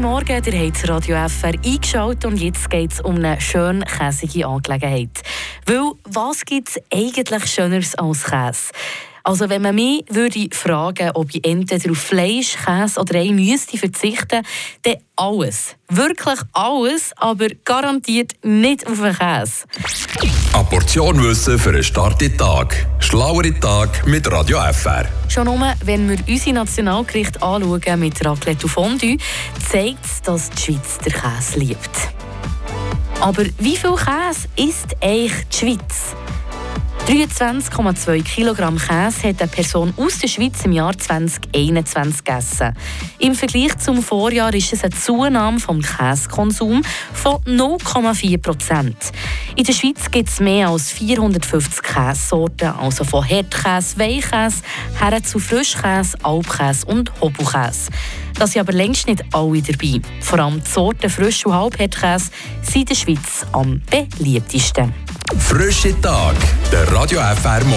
Morgen, ihr habt Radio FR eingeschaltet und jetzt geht es um eine schön käsige Angelegenheit. Weil, was gibt es eigentlich Schöneres als Käse? Also wenn man mich würde fragen, ob ich entweder auf Fleisch, Käse oder Ei müsste verzichten, dann alles. Wirklich alles, aber garantiert nicht auf den Käse. Eine Portion Wissen für einen starken Tag. Schlauere Tag mit Radio FR. Schon nur, wenn wir unsere Nationalgerichte anschauen mit Raclette und Fondue, zeigt es, dass die Schweiz den Käse liebt. Aber wie viel Käse isst eigentlich die Schweiz? 23,2 Kilogramm Käse hat eine Person aus der Schweiz im Jahr 2021 gegessen. Im Vergleich zum Vorjahr ist es eine Zunahme vom Käsekonsum von 0,4 Prozent. In der Schweiz gibt es mehr als 450 Käsesorten, also von Hartkäse, Weichkäse, her zu Frischkäse, Alpkäse und Hobelkäse. Das sind aber längst nicht alle dabei. Vor allem die Sorten Frisch- und Halbhartkäse sind in der Schweiz am beliebtesten. Frische Tag, der Radio FR Morgen.